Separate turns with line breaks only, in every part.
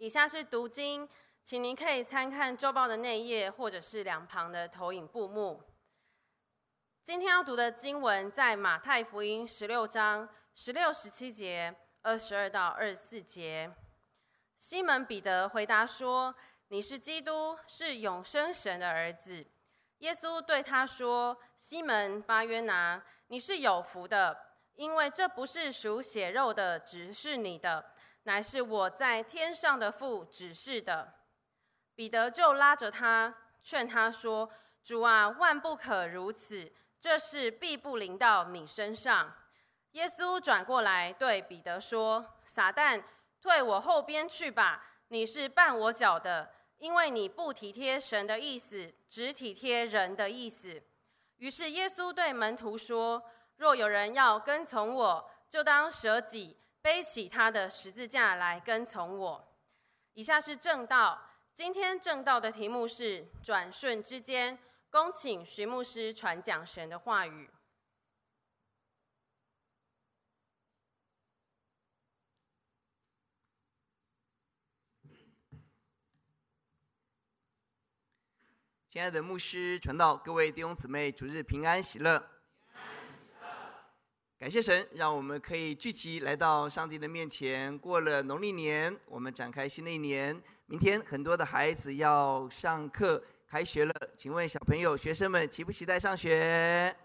以下是读经，请您可以参看周报的内页或者是两旁的投影布幕。今天要读的经文在马太福音十六章十六、十七节、二十二到二十四节。西门彼得回答说：“你是基督，是永生神的儿子。”耶稣对他说：“西门巴约拿，你是有福的，因为这不是属血肉的只是你的，乃是我在天上的父指示的。”彼得就拉着他，劝他说：“主啊，万不可如此，这事必不临到你身上。”耶稣转过来对彼得说：“撒旦，退我后边去吧，你是绊我脚的。”因为你不体贴神的意思，只体贴人的意思。于是耶稣对门徒说：“若有人要跟从我，就当舍己，背起他的十字架来跟从我。”以下是正道。今天正道的题目是“转瞬之间”，恭请徐牧师传讲神的话语。
亲爱的牧师传道，各位弟兄姊妹，主日平安喜
乐。
感谢神，让我们可以聚集来到上帝的面前。过了农历年，我们展开新的一年。明天很多的孩子要上课，开学了。请问小朋友、学生们期不期待上学？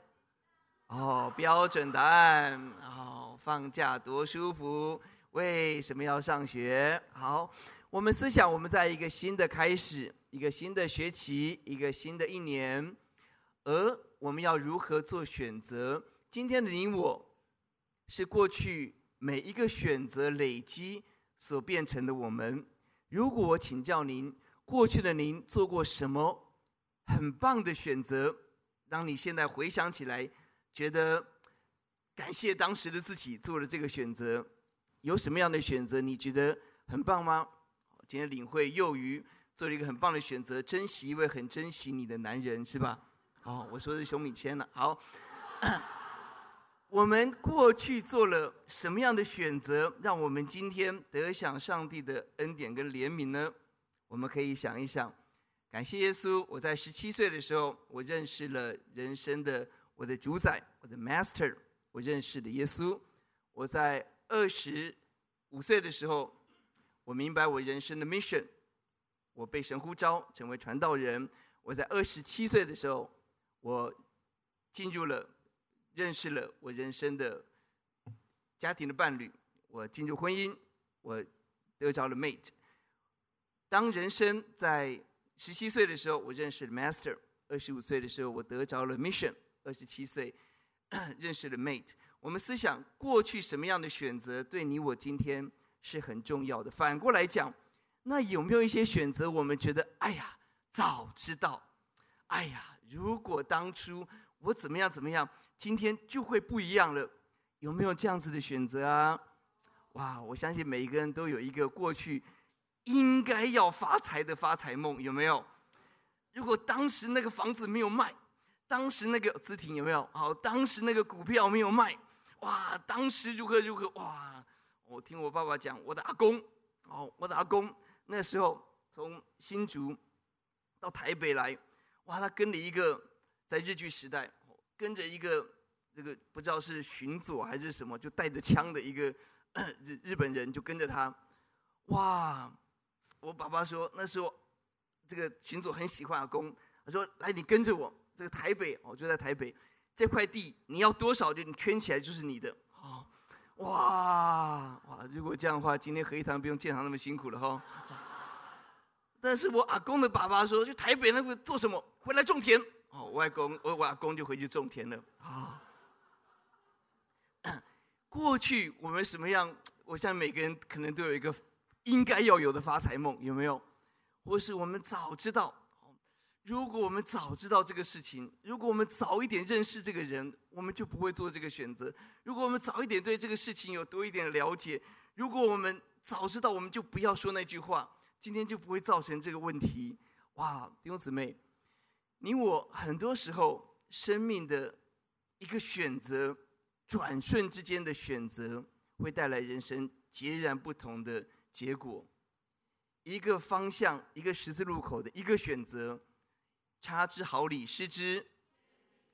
哦，标准答案。哦，放假多舒服。为什么要上学？好，我们思想，我们在一个新的开始。一个新的学期，一个新的一年，而我们要如何做选择？今天的你我，是过去每一个选择累积所变成的我们。如果我请教您，过去的您做过什么很棒的选择？当你现在回想起来，觉得感谢当时的自己做了这个选择，有什么样的选择你觉得很棒吗？今天领会幼鱼。做了一个很棒的选择，珍惜一位很珍惜你的男人，是吧？哦，我说的是熊米谦了。好，我们过去做了什么样的选择，让我们今天得享上帝的恩典跟怜悯呢？我们可以想一想。感谢耶稣，我在十七岁的时候，我认识了人生的我的主宰，我的 Master，我认识了耶稣。我在二十五岁的时候，我明白我人生的 mission。我被神呼召成为传道人。我在二十七岁的时候，我进入了、认识了我人生的家庭的伴侣。我进入婚姻，我得着了 mate。当人生在十七岁的时候，我认识了 master；二十五岁的时候，我得着了 mission；二十七岁 认识了 mate。我们思想过去什么样的选择，对你我今天是很重要的。反过来讲。那有没有一些选择，我们觉得，哎呀，早知道，哎呀，如果当初我怎么样怎么样，今天就会不一样了。有没有这样子的选择啊？哇，我相信每一个人都有一个过去应该要发财的发财梦，有没有？如果当时那个房子没有卖，当时那个资婷有没有？好，当时那个股票没有卖，哇，当时如何如何？哇，我听我爸爸讲，我的阿公，哦，我的阿公。那时候从新竹到台北来，哇，他跟了一个在日据时代，跟着一个这个不知道是巡佐还是什么，就带着枪的一个 日日本人就跟着他，哇！我爸爸说那时候这个巡佐很喜欢阿公，他说来你跟着我，这个台北我就在台北这块地你要多少就你圈起来就是你的。哇哇！如果这样的话，今天合一堂不用建堂那么辛苦了哈。但是我阿公的爸爸说，去台北那个做什么？回来种田。哦，外公我外公就回去种田了啊。过去我们什么样？我想每个人可能都有一个应该要有的发财梦，有没有？或是我们早知道。如果我们早知道这个事情，如果我们早一点认识这个人，我们就不会做这个选择；如果我们早一点对这个事情有多一点了解，如果我们早知道，我们就不要说那句话，今天就不会造成这个问题。哇，弟兄姊妹，你我很多时候生命的一个选择，转瞬之间的选择，会带来人生截然不同的结果。一个方向，一个十字路口的一个选择，差之毫厘，失之，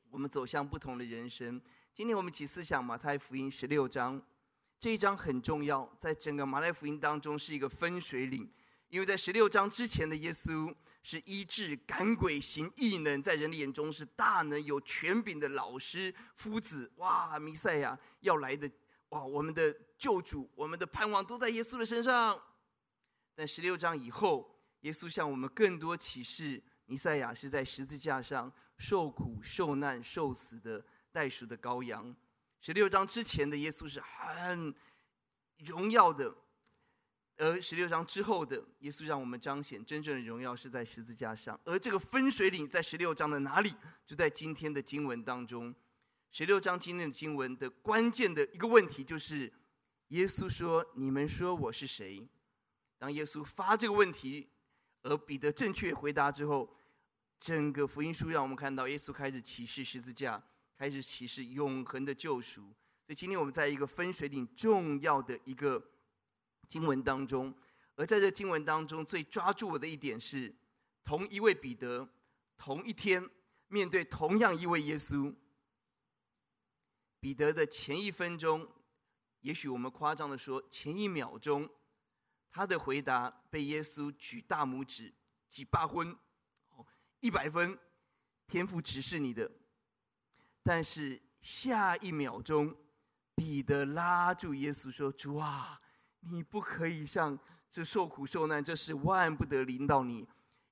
我们走向不同的人生。今天我们一起思想马太福音十六章，这一章很重要，在整个马太福音当中是一个分水岭，因为在十六章之前的耶稣是医治、赶鬼、行异能，在人的眼中是大能、有权柄的老师、夫子。哇，弥赛亚要来的，哇，我们的救主，我们的盼望都在耶稣的身上。但十六章以后，耶稣向我们更多启示，弥赛亚是在十字架上受苦、受难、受死的代赎的羔羊。十六章之前的耶稣是很荣耀的。而十六章之后的耶稣让我们彰显真正的荣耀是在十字架上，而这个分水岭在十六章的哪里？就在今天的经文当中。十六章今天的经文的关键的一个问题就是，耶稣说：“你们说我是谁？”当耶稣发这个问题，而彼得正确回答之后，整个福音书让我们看到耶稣开始启示十字架，开始启示永恒的救赎。所以今天我们在一个分水岭重要的一个。经文当中，而在这经文当中，最抓住我的一点是，同一位彼得，同一天面对同样一位耶稣，彼得的前一分钟，也许我们夸张的说，前一秒钟，他的回答被耶稣举大拇指，几八分，一百分，天赋指示你的，但是下一秒钟，彼得拉住耶稣说：“主啊。”你不可以像这受苦受难，这是万不得临到你。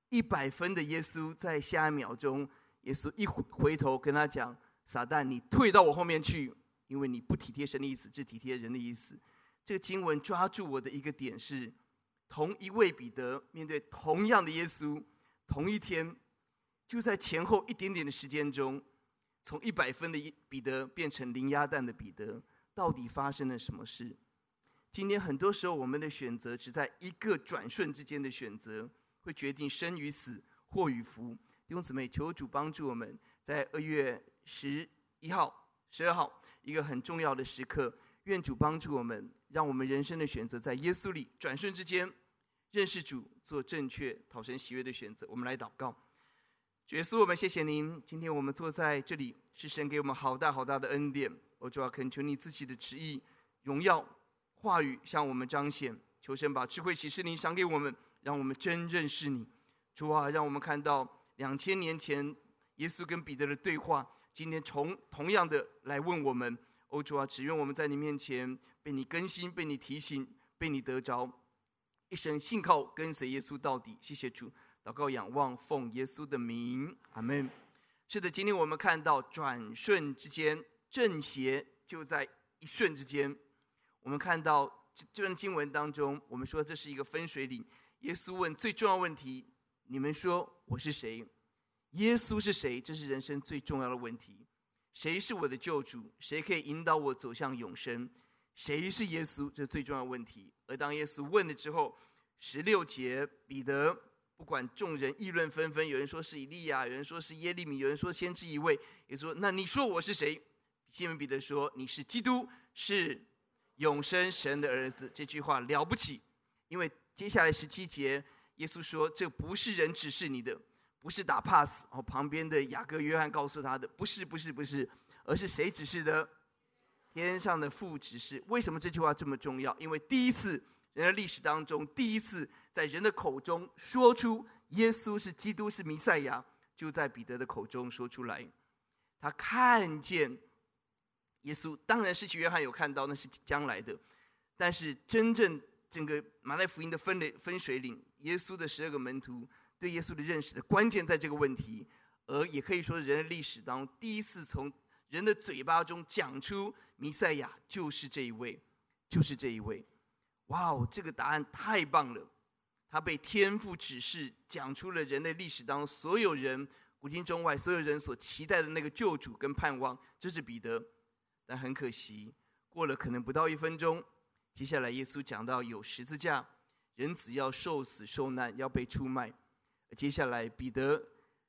一百分的耶稣，在下一秒钟，耶稣一回头跟他讲：“撒旦，你退到我后面去，因为你不体贴神的意思，只体贴人的意思。”这个经文抓住我的一个点是：同一位彼得面对同样的耶稣，同一天，就在前后一点点的时间中，从一百分的彼得变成零鸭蛋的彼得，到底发生了什么事？今天很多时候，我们的选择只在一个转瞬之间的选择，会决定生与死、祸与福。弟兄姊妹，求主帮助我们，在二月十一号、十二号一个很重要的时刻，愿主帮助我们，让我们人生的选择在耶稣里转瞬之间认识主，做正确讨神喜悦的选择。我们来祷告，主耶稣，我们谢谢您。今天我们坐在这里，是神给我们好大好大的恩典。我主要恳求你自己的旨意、荣耀。话语向我们彰显，求神把智慧启示灵赏给我们，让我们真认识你。主啊，让我们看到两千年前耶稣跟彼得的对话，今天从同样的来问我们。哦，主啊，只愿我们在你面前被你更新，被你提醒，被你得着，一生信靠跟随耶稣到底。谢谢主，祷告仰望奉耶稣的名，阿门。是的，今天我们看到转瞬之间，正邪就在一瞬之间。我们看到这这段经文当中，我们说这是一个分水岭。耶稣问最重要问题：“你们说我是谁？”耶稣是谁？这是人生最重要的问题。谁是我的救主？谁可以引导我走向永生？谁是耶稣？这是最重要的问题。而当耶稣问了之后，十六节，彼得不管众人议论纷纷，有人说是以利亚，有人说是耶利米，有人说先知一位，也说：“那你说我是谁？”西门彼得说：“你是基督，是。”永生神的儿子，这句话了不起，因为接下来十七节，耶稣说：“这不是人指示你的，不是打 pass。”哦，旁边的雅各、约翰告诉他的：“不是，不是，不是，而是谁指示的？天上的父指示。”为什么这句话这么重要？因为第一次人的历史当中，第一次在人的口中说出耶稣是基督、是弥赛亚，就在彼得的口中说出来。他看见。耶稣当然，施洗约翰有看到，那是将来的。但是真正整个马太福音的分类分水岭，耶稣的十二个门徒对耶稣的认识的关键在这个问题，而也可以说人类历史当中第一次从人的嘴巴中讲出弥赛亚就是这一位，就是这一位。哇哦，这个答案太棒了！他被天父指示，讲出了人类历史当中所有人古今中外所有人所期待的那个救主跟盼望，这是彼得。但很可惜，过了可能不到一分钟，接下来耶稣讲到有十字架，人子要受死受难，要被出卖。接下来彼得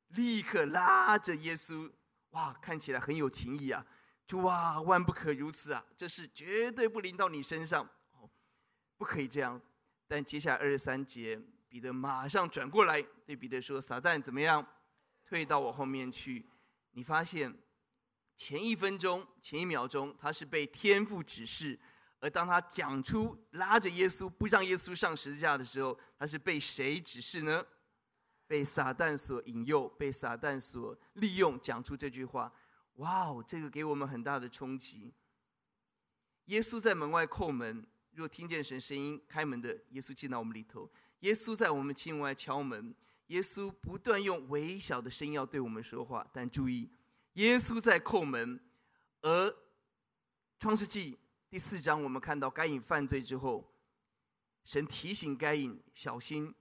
立刻拉着耶稣，哇，看起来很有情义啊！就哇，万不可如此啊！这事绝对不临到你身上，哦，不可以这样。但接下来二十三节，彼得马上转过来对彼得说：“撒旦怎么样？退到我后面去。”你发现前一分钟、前一秒钟，他是被天父指示；而当他讲出拉着耶稣不让耶稣上十字架的时候，他是被谁指示呢？被撒旦所引诱，被撒旦所利用，讲出这句话。哇哦，这个给我们很大的冲击。耶稣在门外叩门，若听见神声音开门的，耶稣进到我们里头。耶稣在我们境外敲门，耶稣不断用微小的声音要对我们说话。但注意，耶稣在叩门。而创世纪第四章，我们看到该隐犯罪之后，神提醒该隐小心。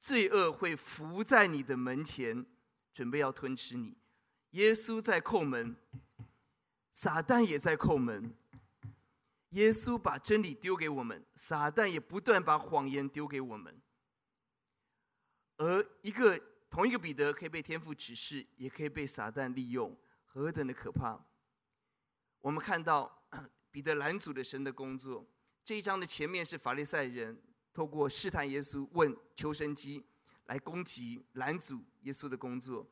罪恶会伏在你的门前，准备要吞吃你。耶稣在叩门，撒旦也在叩门。耶稣把真理丢给我们，撒旦也不断把谎言丢给我们。而一个同一个彼得可以被天父指示，也可以被撒旦利用，何等的可怕！我们看到 彼得拦阻了神的工作。这一章的前面是法利赛人。透过试探耶稣、问求生机来攻击、拦阻耶稣的工作，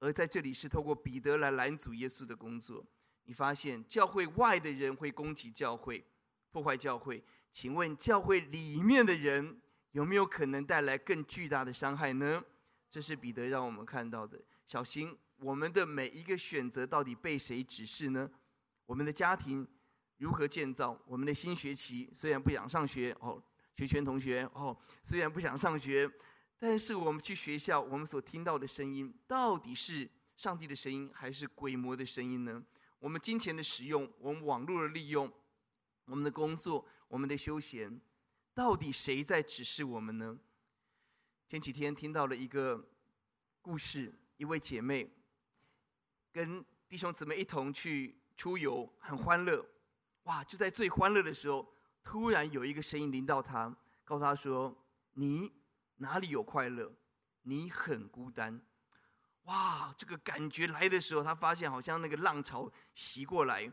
而在这里是透过彼得来拦阻耶稣的工作。你发现教会外的人会攻击教会、破坏教会，请问教会里面的人有没有可能带来更巨大的伤害呢？这是彼得让我们看到的。小心我们的每一个选择到底被谁指示呢？我们的家庭如何建造？我们的新学期虽然不想上学哦。学权同学哦，虽然不想上学，但是我们去学校，我们所听到的声音，到底是上帝的声音，还是鬼魔的声音呢？我们金钱的使用，我们网络的利用，我们的工作，我们的休闲，到底谁在指示我们呢？前几天听到了一个故事，一位姐妹跟弟兄姊妹一同去出游，很欢乐，哇！就在最欢乐的时候。突然有一个声音临到他，告诉他说：“你哪里有快乐？你很孤单。”哇！这个感觉来的时候，他发现好像那个浪潮袭过来。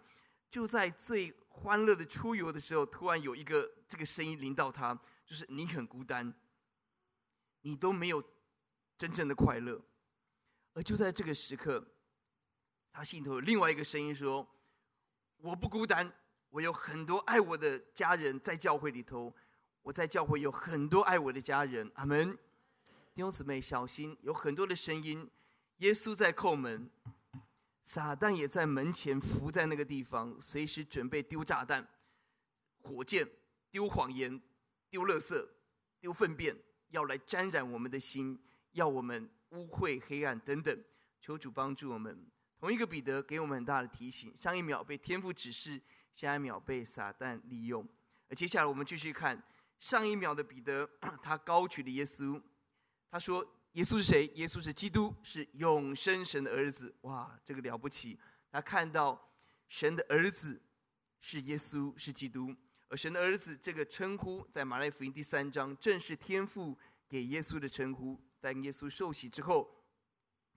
就在最欢乐的出游的时候，突然有一个这个声音临到他，就是你很孤单，你都没有真正的快乐。而就在这个时刻，他心头有另外一个声音说：“我不孤单。”我有很多爱我的家人在教会里头，我在教会有很多爱我的家人。阿门。弟兄姊妹，小心，有很多的声音。耶稣在叩门，撒旦也在门前伏在那个地方，随时准备丢炸弹、火箭、丢谎言、丢垃圾、丢粪便，要来沾染我们的心，要我们污秽、黑暗等等。求主帮助我们。同一个彼得给我们很大的提醒：上一秒被天父指示。下一秒被撒旦利用，而接下来我们继续看上一秒的彼得，他高举了耶稣，他说：“耶稣是谁？耶稣是基督，是永生神的儿子。”哇，这个了不起！他看到神的儿子是耶稣，是基督，而神的儿子这个称呼，在马太福音第三章正是天父给耶稣的称呼。在耶稣受洗之后，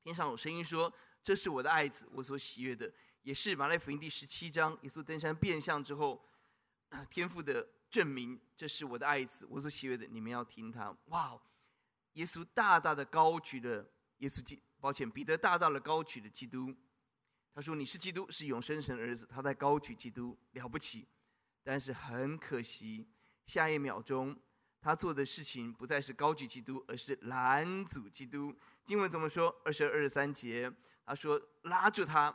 天上有声音说：“这是我的爱子，我所喜悦的。”也是马太福音第十七章，耶稣登山变相之后，天父的证明，这是我的爱子，我所喜悦的，你们要听他。哇！耶稣大大的高举了耶稣基，抱歉，彼得大大的高举了基督。他说：“你是基督，是永生神的儿子。”他在高举基督，了不起。但是很可惜，下一秒钟，他做的事情不再是高举基督，而是拦阻基督。经文怎么说？二十二、二十三节，他说：“拉住他。”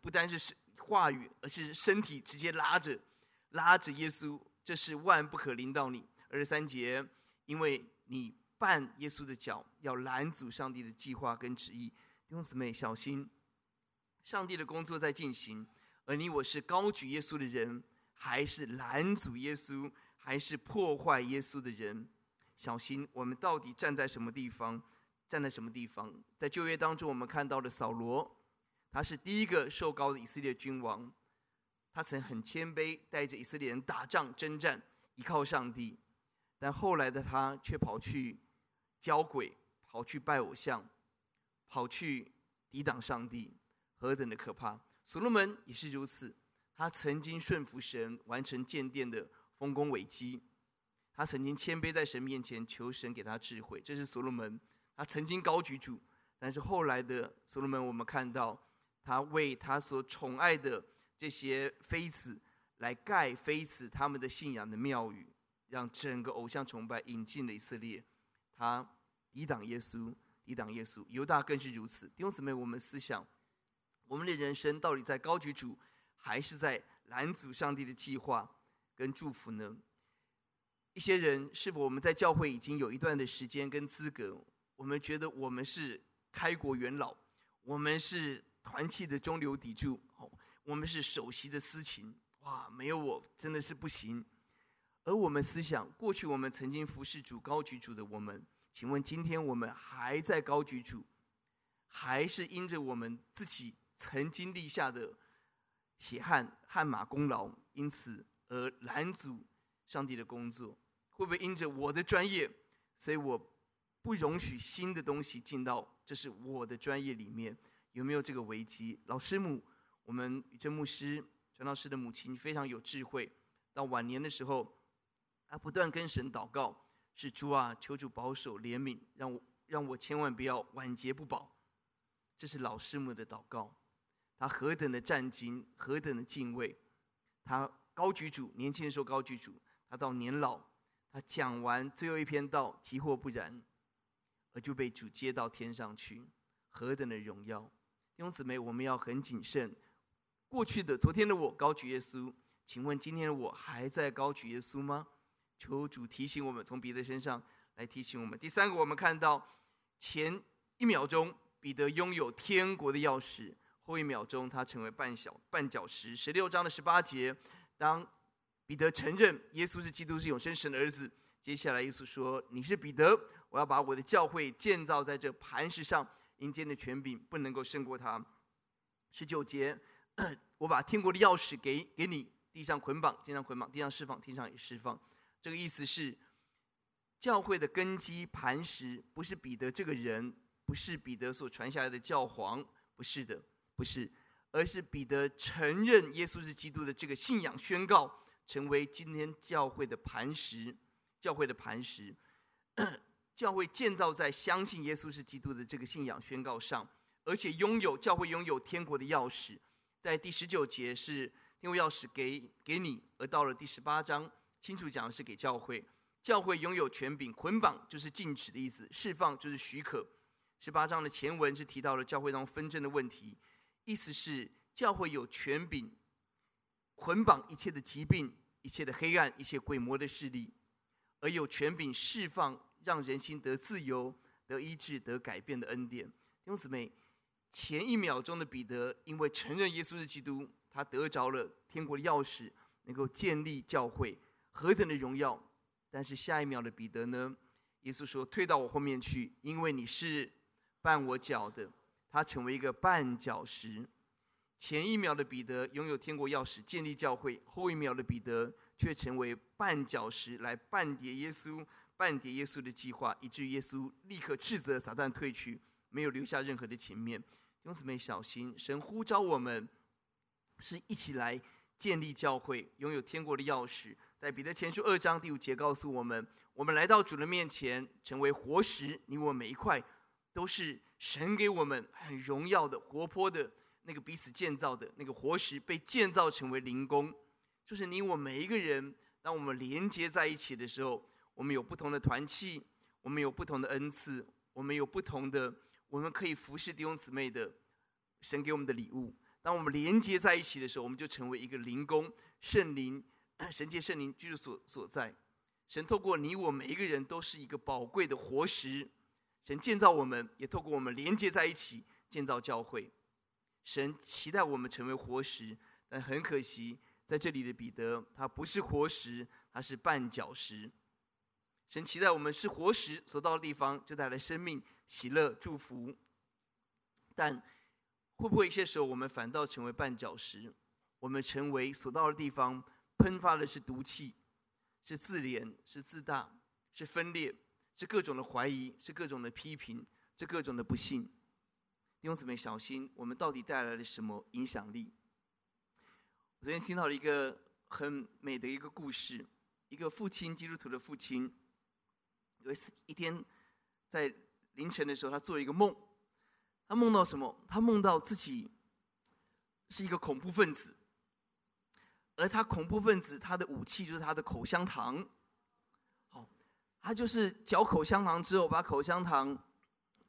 不单是话语，而是身体直接拉着，拉着耶稣，这是万不可临到你。二十三节，因为你绊耶稣的脚，要拦阻上帝的计划跟旨意。弟兄姊妹，小心，上帝的工作在进行，而你我是高举耶稣的人，还是拦阻耶稣，还是破坏耶稣的人？小心，我们到底站在什么地方？站在什么地方？在旧约当中，我们看到了扫罗。他是第一个受膏的以色列君王，他曾很谦卑，带着以色列人打仗征战，依靠上帝。但后来的他却跑去交鬼，跑去拜偶像，跑去抵挡上帝，何等的可怕！所罗门也是如此，他曾经顺服神，完成建殿的丰功伟绩，他曾经谦卑在神面前求神给他智慧，这是所罗门。他曾经高举主，但是后来的所罗门，我们看到他为他所宠爱的这些妃子来盖妃子他们的信仰的庙宇，让整个偶像崇拜引进了以色列。他抵挡耶稣，抵挡耶稣。犹大更是如此。弟兄姊妹，我们思想，我们的人生到底在高举主，还是在拦阻上帝的计划跟祝福呢？一些人是否我们在教会已经有一段的时间跟资格？我们觉得我们是开国元老，我们是团契的中流砥柱，哦，我们是首席的司琴，哇，没有我真的是不行。而我们思想，过去我们曾经服侍主、高举主的我们，请问今天我们还在高举主，还是因着我们自己曾经立下的血汗、汗马功劳，因此而拦阻上帝的工作？会不会因着我的专业，所以我不容许新的东西进到这是我的专业里面？有没有这个危机？老师母，我们宇正牧师传道师的母亲非常有智慧。到晚年的时候，她不断跟神祷告：“是主啊，求主保守怜悯，让我让我千万不要晚节不保。”这是老师母的祷告。他何等的战兢，何等的敬畏。他高举主，年轻的时候高举主，他到年老。他讲完最后一篇道，即或不然，而就被主接到天上去，何等的荣耀！弟兄姊妹，我们要很谨慎。过去的、昨天的我高举耶稣，请问今天的我还在高举耶稣吗？求主提醒我们，从彼得身上来提醒我们。第三个，我们看到前一秒钟彼得拥有天国的钥匙，后一秒钟他成为绊脚绊脚石。十六章的十八节，当。彼得承认耶稣是基督，是永生神的儿子。接下来，耶稣说：“你是彼得，我要把我的教会建造在这磐石上，阴间的权柄不能够胜过他。”十九节，我把天国的钥匙给给你，地上捆绑，天上捆绑；地上释放，天上也释放。这个意思是，教会的根基磐石不是彼得这个人，不是彼得所传下来的教皇，不是的，不是，而是彼得承认耶稣是基督的这个信仰宣告。成为今天教会的磐石，教会的磐石，教会建造在相信耶稣是基督的这个信仰宣告上，而且拥有教会拥有天国的钥匙。在第十九节是天国钥匙给给你，而到了第十八章，清楚讲的是给教会，教会拥有权柄，捆绑就是禁止的意思，释放就是许可。十八章的前文是提到了教会当中纷争的问题，意思是教会有权柄。捆绑一切的疾病、一切的黑暗、一切鬼魔的势力，而有权柄释放，让人心得自由、得医治、得改变的恩典。弟兄姊妹，前一秒钟的彼得因为承认耶稣是基督，他得着了天国的钥匙，能够建立教会，何等的荣耀！但是下一秒的彼得呢？耶稣说：“退到我后面去，因为你是绊我脚的。”他成为一个绊脚石。前一秒的彼得拥有天国钥匙，建立教会；后一秒的彼得却成为绊脚石，来绊跌耶稣、绊跌耶稣的计划，以至于耶稣立刻斥责撒旦退去，没有留下任何的情面。弟兄姊妹，小心！神呼召我们是一起来建立教会，拥有天国的钥匙。在彼得前书二章第五节告诉我们：我们来到主的面前，成为活石。你我每一块都是神给我们很荣耀的、活泼的。那个彼此建造的那个活石被建造成为灵宫，就是你我每一个人，当我们连接在一起的时候，我们有不同的团契，我们有不同的恩赐，我们有不同的我们可以服侍弟兄姊妹的神给我们的礼物。当我们连接在一起的时候，我们就成为一个灵宫，圣灵神借圣灵居住所所在。神透过你我每一个人都是一个宝贵的活石，神建造我们，也透过我们连接在一起建造教会。神期待我们成为活石，但很可惜，在这里的彼得他不是活石，他是绊脚石。神期待我们是活石，所到的地方就带来生命、喜乐、祝福。但会不会一些时候我们反倒成为绊脚石？我们成为所到的地方喷发的是毒气，是自怜，是自大，是分裂，是各种的怀疑，是各种的批评，是各种的不信。弟兄姊妹，小心！我们到底带来了什么影响力？我昨天听到了一个很美的一个故事，一个父亲，基督徒的父亲，有一次一天在凌晨的时候，他做了一个梦。他梦到什么？他梦到自己是一个恐怖分子，而他恐怖分子他的武器就是他的口香糖。他就是嚼口香糖之后，把口香糖，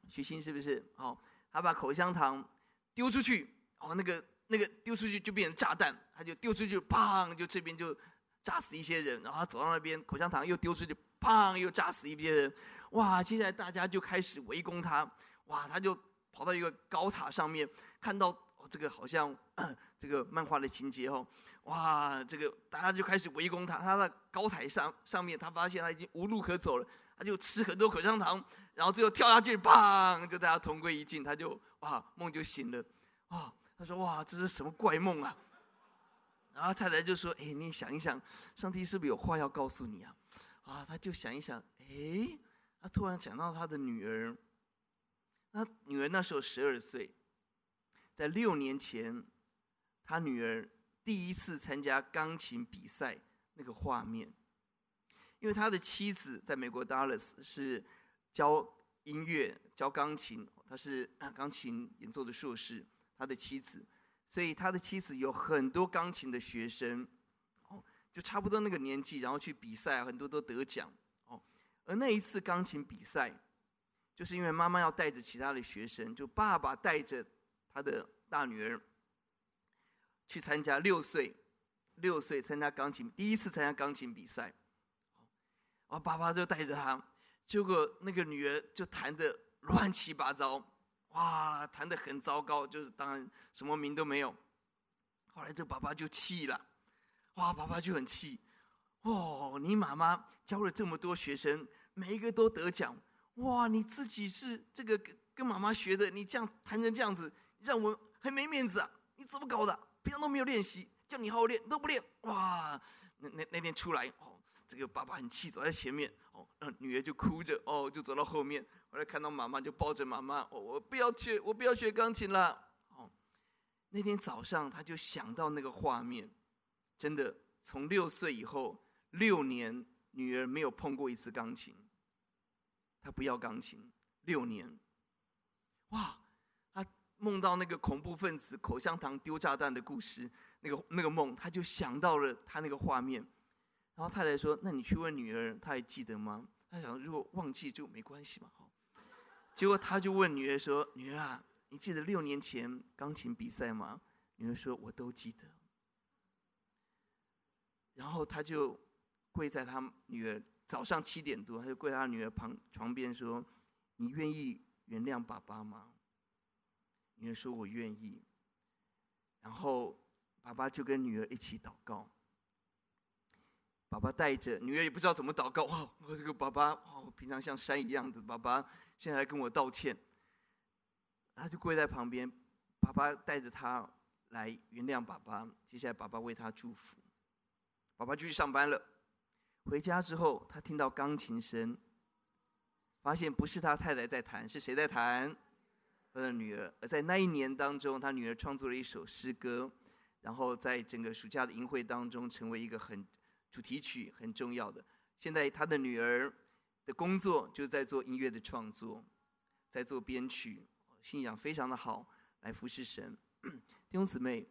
许昕是不是？哦，他把口香糖丢出去，哦，那个。那个丢出去就变成炸弹，他就丢出去，砰，就这边就炸死一些人。然后他走到那边，口香糖又丢出去，砰，又炸死一些人。哇！接下来大家就开始围攻他。哇！他就跑到一个高塔上面，看到，这个好像 这个漫画的情节哦。哇！这个大家就开始围攻他。他在高台上上面，他发现他已经无路可走了，他就吃很多口香糖，然后最后跳下去，砰，就大家同归于尽。他就哇，梦就醒了。哇！他说：“哇，这是什么怪梦啊？”然后太太就说：“哎，你想一想，上帝是不是有话要告诉你啊？”啊，他就想一想，哎，他突然想到他的女儿。他女儿那时候十二岁，在六年前，他女儿第一次参加钢琴比赛那个画面，因为他的妻子在美国 Dallas 是教音乐、教钢琴，他是钢琴演奏的硕士。他的妻子，所以他的妻子有很多钢琴的学生，哦，就差不多那个年纪，然后去比赛，很多都得奖，哦。而那一次钢琴比赛，就是因为妈妈要带着其他的学生，就爸爸带着他的大女儿去参加六岁，六岁参加钢琴，第一次参加钢琴比赛，哦，爸爸就带着他，结果那个女儿就弹得乱七八糟。哇，弹得很糟糕，就是当然什么名都没有。后来这爸爸就气了，哇，爸爸就很气。哦，你妈妈教了这么多学生，每一个都得奖。哇，你自己是这个跟跟妈妈学的，你这样弹成这样子，让我很没面子啊！你怎么搞的？平常都没有练习，叫你好好练都不练。哇，那那那天出来，哦，这个爸爸很气，走在前面。哦，女儿就哭着，哦，就走到后面。后来看到妈妈，就抱着妈妈，哦，我不要学，我不要学钢琴了。哦，那天早上他就想到那个画面，真的，从六岁以后六年，女儿没有碰过一次钢琴。他不要钢琴六年，哇！梦到那个恐怖分子口香糖丢炸弹的故事，那个那个梦，他就想到了他那个画面。然后太太说：“那你去问女儿，她还记得吗？”他想，如果忘记就没关系嘛。好，结果他就问女儿说：“女儿啊，你记得六年前钢琴比赛吗？”女儿说：“我都记得。”然后他就跪在他女儿早上七点多，他就跪在他女儿旁床边说：“你愿意原谅爸爸吗？”女儿说：“我愿意。”然后爸爸就跟女儿一起祷告。爸爸带着女儿也不知道怎么祷告，哇！我这个爸爸哦，平常像山一样的爸爸，现在来跟我道歉。他就跪在旁边，爸爸带着他来原谅爸爸。接下来爸爸为他祝福，爸爸就去上班了。回家之后，他听到钢琴声，发现不是他太太在弹，是谁在弹？他的女儿。而在那一年当中，他女儿创作了一首诗歌，然后在整个暑假的营会当中，成为一个很。主题曲很重要的。现在他的女儿的工作就在做音乐的创作，在做编曲，信仰非常的好，来服侍神。弟兄姊妹，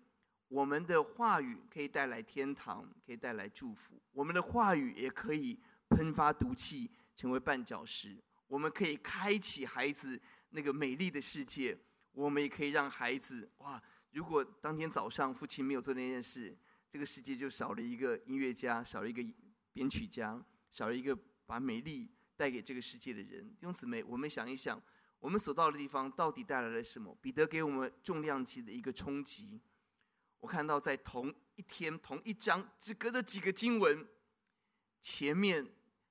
我们的话语可以带来天堂，可以带来祝福；我们的话语也可以喷发毒气，成为绊脚石。我们可以开启孩子那个美丽的世界，我们也可以让孩子哇！如果当天早上父亲没有做那件事。这个世界就少了一个音乐家，少了一个编曲家，少了一个把美丽带给这个世界的人。弟兄姊妹，我们想一想，我们所到的地方到底带来了什么？彼得给我们重量级的一个冲击。我看到在同一天同一章，只隔着几个经文，前面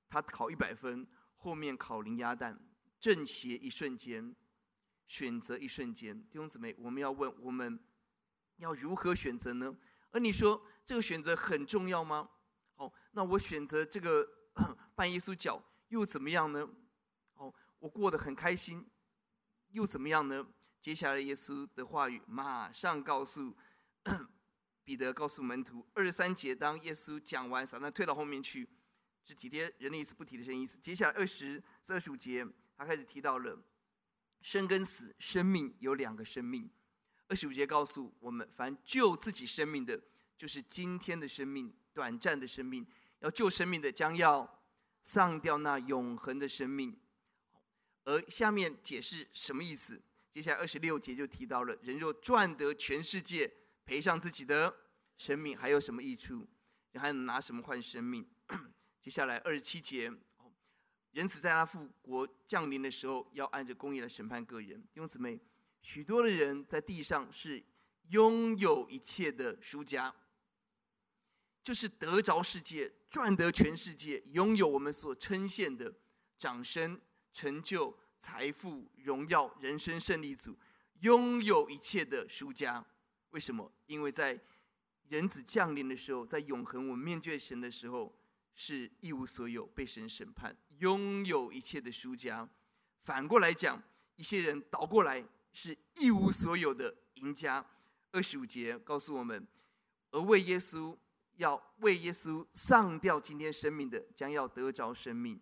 他考一百分，后面考零鸭蛋，正邪一瞬间，选择一瞬间。弟兄姊妹，我们要问：我们要如何选择呢？而你说这个选择很重要吗？好，那我选择这个 绊耶稣脚又怎么样呢？哦，我过得很开心，又怎么样呢？接下来耶稣的话语马上告诉 彼得，告诉门徒二十三节，当耶稣讲完，撒旦退到后面去，是体贴人的意思，不体贴神的意思。接下来二十至二十五节，他开始提到了生跟死，生命有两个生命。二十五节告诉我们，凡救自己生命的，就是今天的生命，短暂的生命；要救生命的，将要丧掉那永恒的生命。而下面解释什么意思？接下来二十六节就提到了：人若赚得全世界，赔上自己的生命，还有什么益处？你还能拿什么换生命？接下来二十七节，人子在他复国降临的时候，要按着公义来审判个人。弟兄姊妹，许多的人在地上是拥有一切的输家，就是得着世界，赚得全世界，拥有我们所称羡的掌声。成就、财富、荣耀、人生胜利组，拥有一切的输家，为什么？因为在人子降临的时候，在永恒我们面对神的时候，是一无所有，被神审判，拥有一切的输家。反过来讲，一些人倒过来是一无所有的赢家。二十五节告诉我们，而为耶稣要为耶稣丧掉今天生命的，将要得着生命。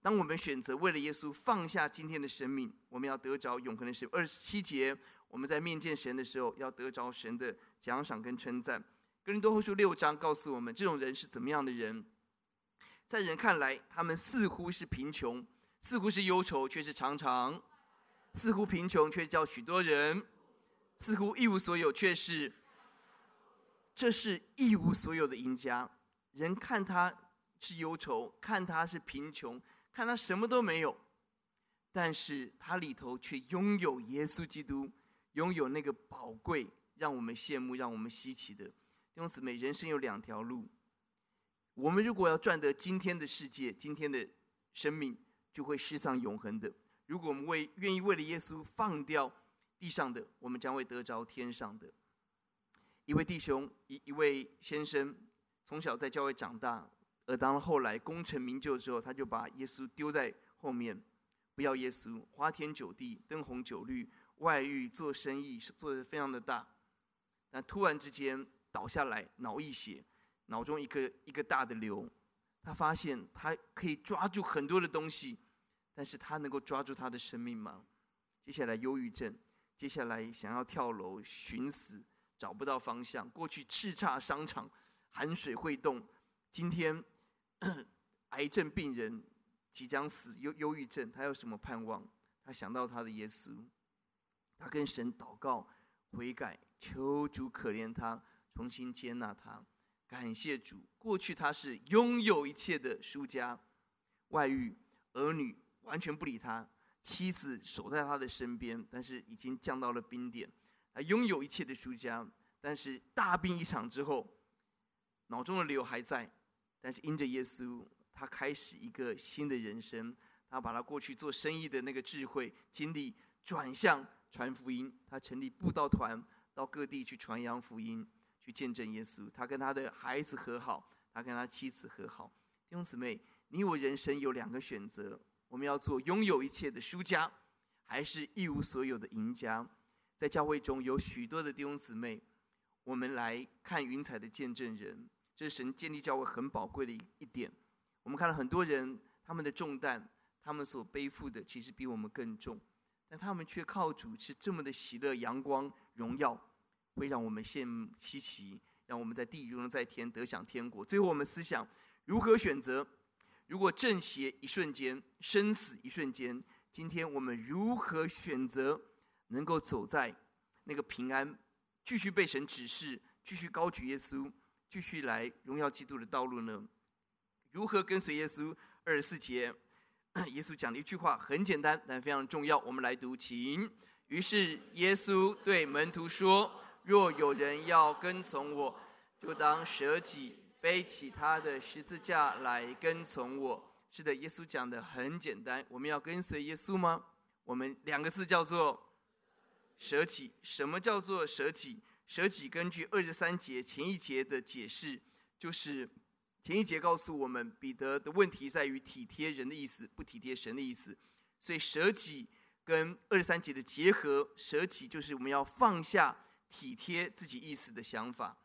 当我们选择为了耶稣放下今天的生命，我们要得着永恒的生命。二十七节，我们在面见神的时候，要得着神的奖赏跟称赞。哥林多后书六章告诉我们，这种人是怎么样的人？在人看来，他们似乎是贫穷，似乎是忧愁，却是常常；似乎贫穷，却叫许多人；似乎一无所有，却是。这是一无所有的赢家。人看他是忧愁，看他是贫穷。看他什么都没有，但是他里头却拥有耶稣基督，拥有那个宝贵，让我们羡慕、让我们稀奇的。弟兄姊妹，人生有两条路。我们如果要赚得今天的世界、今天的生命，就会失丧永恒的；如果我们为愿意为了耶稣放掉地上的，我们将会得着天上的。一位弟兄，一一位先生，从小在教会长大。而当后来功成名就之后，他就把耶稣丢在后面，不要耶稣，花天酒地、灯红酒绿、外遇、做生意，做得非常的大。但突然之间倒下来，脑溢血，脑中一个一个大的瘤。他发现他可以抓住很多的东西，但是他能够抓住他的生命吗？接下来忧郁症，接下来想要跳楼寻死，找不到方向。过去叱咤商场，含水会动，今天。癌症病人即将死，忧忧郁症，他有什么盼望？他想到他的耶稣，他跟神祷告悔改，求主可怜他，重新接纳他。感谢主，过去他是拥有一切的输家，外遇，儿女完全不理他，妻子守在他的身边，但是已经降到了冰点。他拥有一切的输家，但是大病一场之后，脑中的瘤还在。但是因着耶稣，他开始一个新的人生。他把他过去做生意的那个智慧、经历转向传福音。他成立布道团，到各地去传扬福音，去见证耶稣。他跟他的孩子和好，他跟他妻子和好。弟兄姊妹，你我人生有两个选择：我们要做拥有一切的输家，还是一无所有的赢家？在教会中有许多的弟兄姊妹，我们来看云彩的见证人。这是神建立教会很宝贵的一一点。我们看到很多人，他们的重担，他们所背负的，其实比我们更重，但他们却靠主是这么的喜乐、阳光、荣耀，会让我们羡慕稀奇，让我们在地狱中在天，得享天国。最后，我们思想如何选择？如果正邪一瞬间，生死一瞬间，今天我们如何选择，能够走在那个平安，继续被神指示，继续高举耶稣？继续来荣耀基督的道路呢？如何跟随耶稣？二十四节，耶稣讲了一句话，很简单，但非常重要。我们来读，请。于是耶稣对门徒说：“若有人要跟从我，就当舍己，背起他的十字架来跟从我。”是的，耶稣讲的很简单。我们要跟随耶稣吗？我们两个字叫做舍己。什么叫做舍己？舍己，根据二十三节前一节的解释，就是前一节告诉我们，彼得的问题在于体贴人的意思，不体贴神的意思。所以舍己跟二十三节的结合，舍己就是我们要放下体贴自己意思的想法。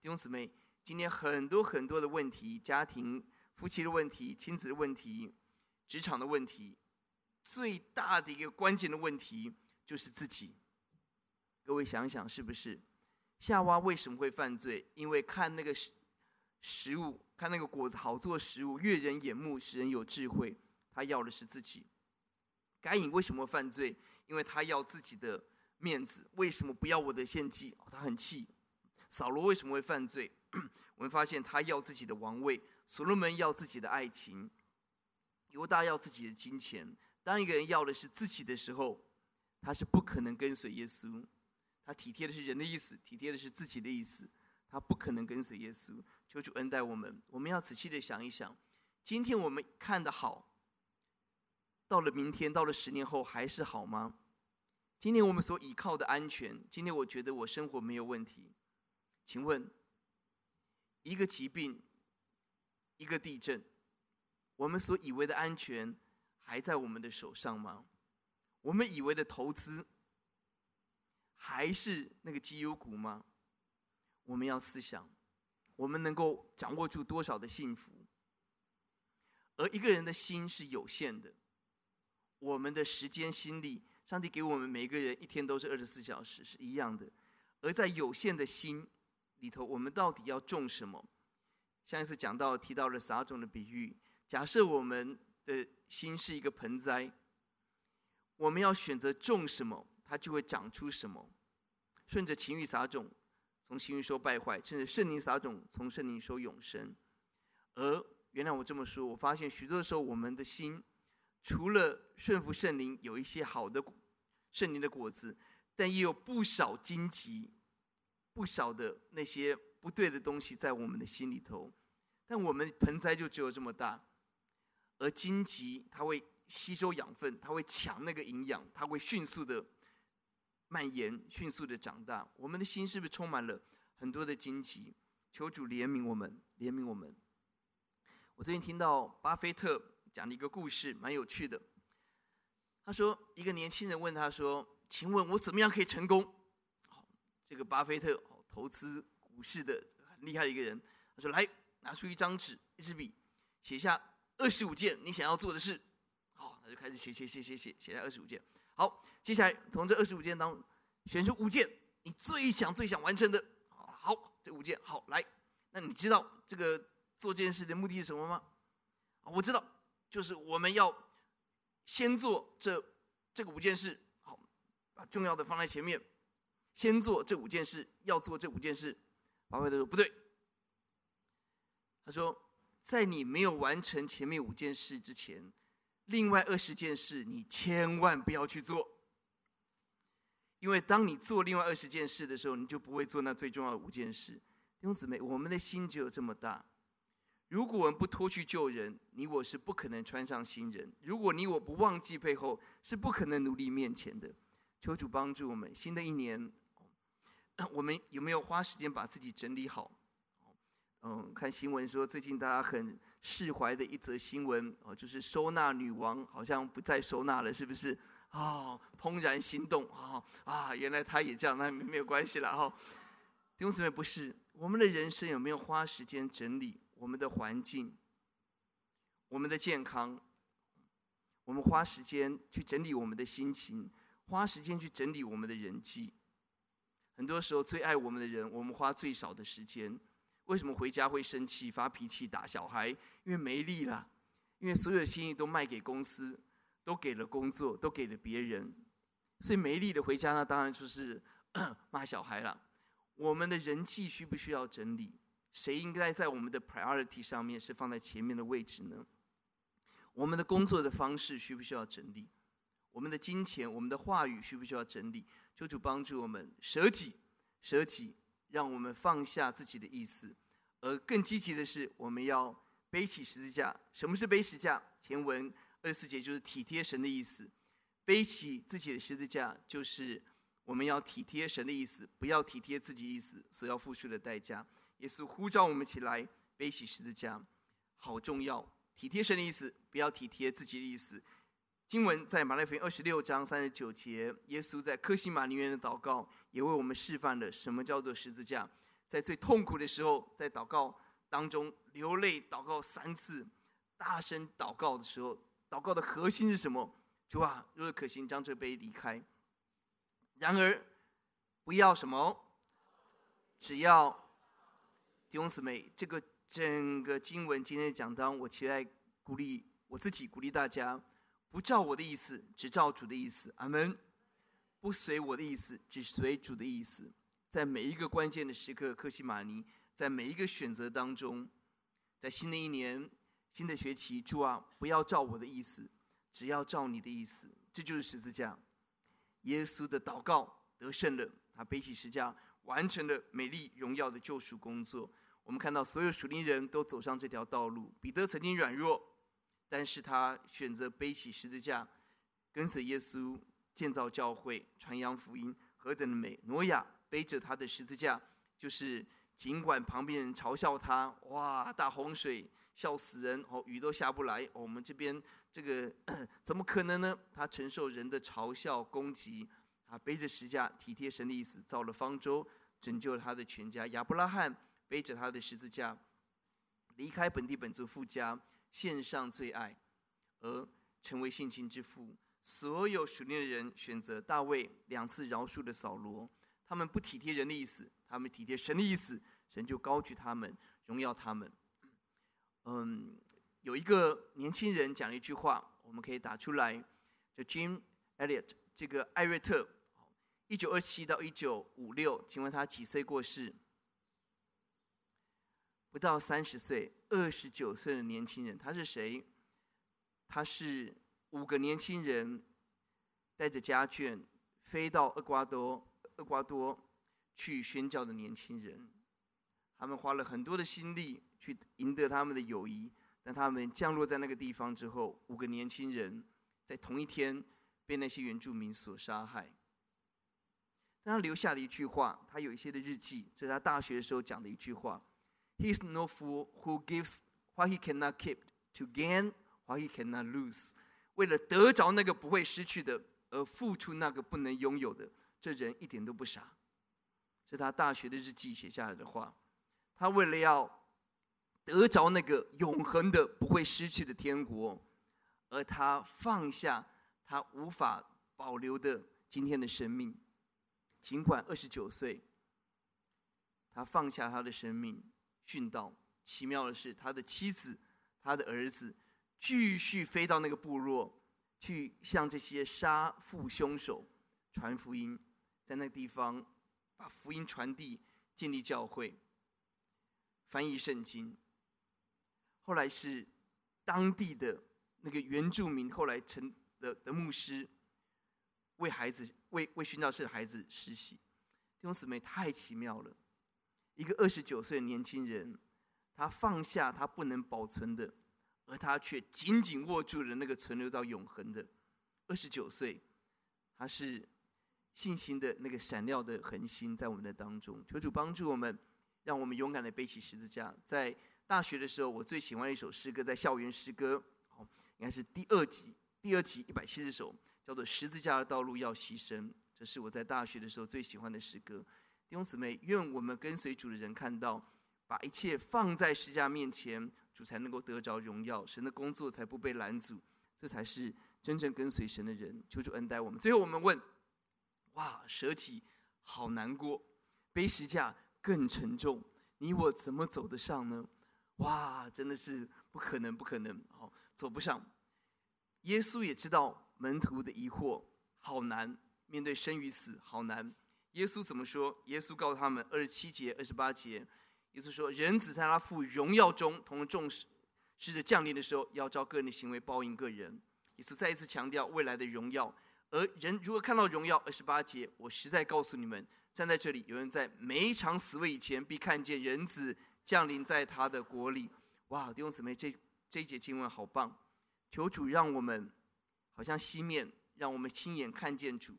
弟兄姊妹，今天很多很多的问题，家庭夫妻的问题、亲子的问题、职场的问题，最大的一个关键的问题就是自己。各位想想，是不是？夏娃为什么会犯罪？因为看那个食食物，看那个果子好做食物，悦人眼目，使人有智慧。他要的是自己。该隐为什么犯罪？因为他要自己的面子。为什么不要我的献祭？他很气。扫罗为什么会犯罪？我们发现他要自己的王位。所罗门要自己的爱情。犹大要自己的金钱。当一个人要的是自己的时候，他是不可能跟随耶稣。他体贴的是人的意思，体贴的是自己的意思，他不可能跟随耶稣。求主恩待我们，我们要仔细的想一想，今天我们看的好，到了明天，到了十年后还是好吗？今天我们所依靠的安全，今天我觉得我生活没有问题，请问，一个疾病，一个地震，我们所以为的安全还在我们的手上吗？我们以为的投资。还是那个绩优股吗？我们要思想，我们能够掌握住多少的幸福？而一个人的心是有限的，我们的时间、心力，上帝给我们每个人一天都是二十四小时，是一样的。而在有限的心里头，我们到底要种什么？上一次讲到提到了撒种的比喻，假设我们的心是一个盆栽，我们要选择种什么？它就会长出什么？顺着情欲撒种，从情欲说败坏；顺着圣灵撒种，从圣灵说永生。而原来我这么说，我发现许多时候我们的心，除了顺服圣灵，有一些好的圣灵的果子，但也有不少荆棘，不少的那些不对的东西在我们的心里头。但我们盆栽就只有这么大，而荆棘它会吸收养分，它会抢那个营养，它会迅速的。蔓延迅速的长大，我们的心是不是充满了很多的荆棘？求主怜悯我们，怜悯我们。我最近听到巴菲特讲了一个故事，蛮有趣的。他说，一个年轻人问他说：“请问我怎么样可以成功？”这个巴菲特投资股市的很厉害的一个人，他说：“来，拿出一张纸，一支笔，写下二十五件你想要做的事。”好，他就开始写写写写写，写下二十五件。好，接下来从这二十五件当中选出五件你最想、最想完成的。好，这五件好来。那你知道这个做这件事的目的是什么吗？我知道，就是我们要先做这这个五件事。好，把重要的放在前面，先做这五件事，要做这五件事。巴菲特说不对，他说，在你没有完成前面五件事之前。另外二十件事，你千万不要去做，因为当你做另外二十件事的时候，你就不会做那最重要的五件事。弟兄姊妹，我们的心只有这么大。如果我们不脱去旧人，你我是不可能穿上新人；如果你我不忘记背后，是不可能努力面前的。求主帮助我们，新的一年，我们有没有花时间把自己整理好？嗯，看新闻说最近大家很。释怀的一则新闻哦，就是收纳女王好像不再收纳了，是不是？哦，怦然心动哦啊，原来她也这样，那没有关系了哈。弟兄姊妹，不是我们的人生有没有花时间整理我们的环境、我们的健康？我们花时间去整理我们的心情，花时间去整理我们的人际。很多时候，最爱我们的人，我们花最少的时间。为什么回家会生气、发脾气、打小孩？因为没力了，因为所有的心意都卖给公司，都给了工作，都给了别人，所以没力的回家，那当然就是 骂小孩了。我们的人际需不需要整理？谁应该在我们的 priority 上面是放在前面的位置呢？我们的工作的方式需不需要整理？我们的金钱、我们的话语需不需要整理？求主帮助我们舍己，舍己。让我们放下自己的意思，而更积极的是，我们要背起十字架。什么是背十字架？前文二十四节就是体贴神的意思。背起自己的十字架，就是我们要体贴神的意思，不要体贴自己意思所要付出的代价。耶稣呼召我们起来背起十字架，好重要。体贴神的意思，不要体贴自己的意思。经文在马太福音二十六章三十九节，耶稣在克西马尼园的祷告，也为我们示范了什么叫做十字架。在最痛苦的时候，在祷告当中流泪祷告三次，大声祷告的时候，祷告的核心是什么？主啊，若是可行，将这杯离开。然而，不要什么，只要弟兄姊妹，这个整个经文今天的讲章，我期待鼓励我自己，鼓励大家，不照我的意思，只照主的意思。阿门。不随我的意思，只随主的意思。在每一个关键的时刻，克西玛尼，在每一个选择当中，在新的一年、新的学期，主啊，不要照我的意思，只要照你的意思。这就是十字架。耶稣的祷告得胜了，他背起十字架，完成了美丽荣耀的救赎工作。我们看到所有属灵人都走上这条道路。彼得曾经软弱，但是他选择背起十字架，跟随耶稣。建造教会，传扬福音，何等的美！挪亚背着他的十字架，就是尽管旁边人嘲笑他，哇，大洪水笑死人，哦，雨都下不来。哦，我们这边这个 怎么可能呢？他承受人的嘲笑攻击，啊，背着十架，体贴神的意思，造了方舟，拯救了他的全家。亚伯拉罕背着他的十字架，离开本地本族父家，献上最爱，而成为性情之父。所有属灵的人选择大卫两次饶恕的扫罗，他们不体贴人的意思，他们体贴神的意思，神就高举他们，荣耀他们。嗯，有一个年轻人讲了一句话，我们可以打出来，就 Jim Elliot 这个艾瑞特，一九二七到一九五六，请问他几岁过世？不到三十岁，二十九岁的年轻人，他是谁？他是。五个年轻人带着家眷飞到厄瓜多，厄瓜多去宣教的年轻人，他们花了很多的心力去赢得他们的友谊，但他们降落在那个地方之后，五个年轻人在同一天被那些原住民所杀害。他留下了一句话，他有一些的日记，这是他大学的时候讲的一句话：“He is no fool who gives what he cannot keep to gain what he cannot lose。”为了得着那个不会失去的，而付出那个不能拥有的，这人一点都不傻。是他大学的日记写下来的话。他为了要得着那个永恒的不会失去的天国，而他放下他无法保留的今天的生命。尽管二十九岁，他放下他的生命殉道。奇妙的是，他的妻子，他的儿子。继续飞到那个部落，去向这些杀父凶手传福音，在那个地方把福音传递，建立教会，翻译圣经。后来是当地的那个原住民，后来成的的牧师，为孩子为为殉道士的孩子施洗。弟兄姊妹太奇妙了，一个二十九岁的年轻人，他放下他不能保存的。而他却紧紧握住了那个存留到永恒的二十九岁，他是信心的那个闪亮的恒星在我们的当中。求主帮助我们，让我们勇敢的背起十字架。在大学的时候，我最喜欢的一首诗歌，在校园诗歌，哦，应该是第二集第二集一百七十首，叫做《十字架的道路要牺牲》。这是我在大学的时候最喜欢的诗歌。弟兄姊妹，愿我们跟随主的人看到，把一切放在十字架面前。主才能够得着荣耀，神的工作才不被拦阻，这才是真正跟随神的人。求主恩待我们。最后我们问：哇，舍己好难过，背十字架更沉重，你我怎么走得上呢？哇，真的是不可能，不可能，哦，走不上。耶稣也知道门徒的疑惑，好难面对生与死，好难。耶稣怎么说？耶稣告诉他们：二十七节、二十八节。耶稣说，人子在他父荣耀中同众使者降临的时候，要照个人的行为报应个人。耶稣再一次强调未来的荣耀，而人如果看到荣耀，二十八节，我实在告诉你们，站在这里，有人在每一场死位以前，必看见人子降临在他的国里。哇，弟兄姊妹，这这一节经文好棒！求主让我们好像西面，让我们亲眼看见主，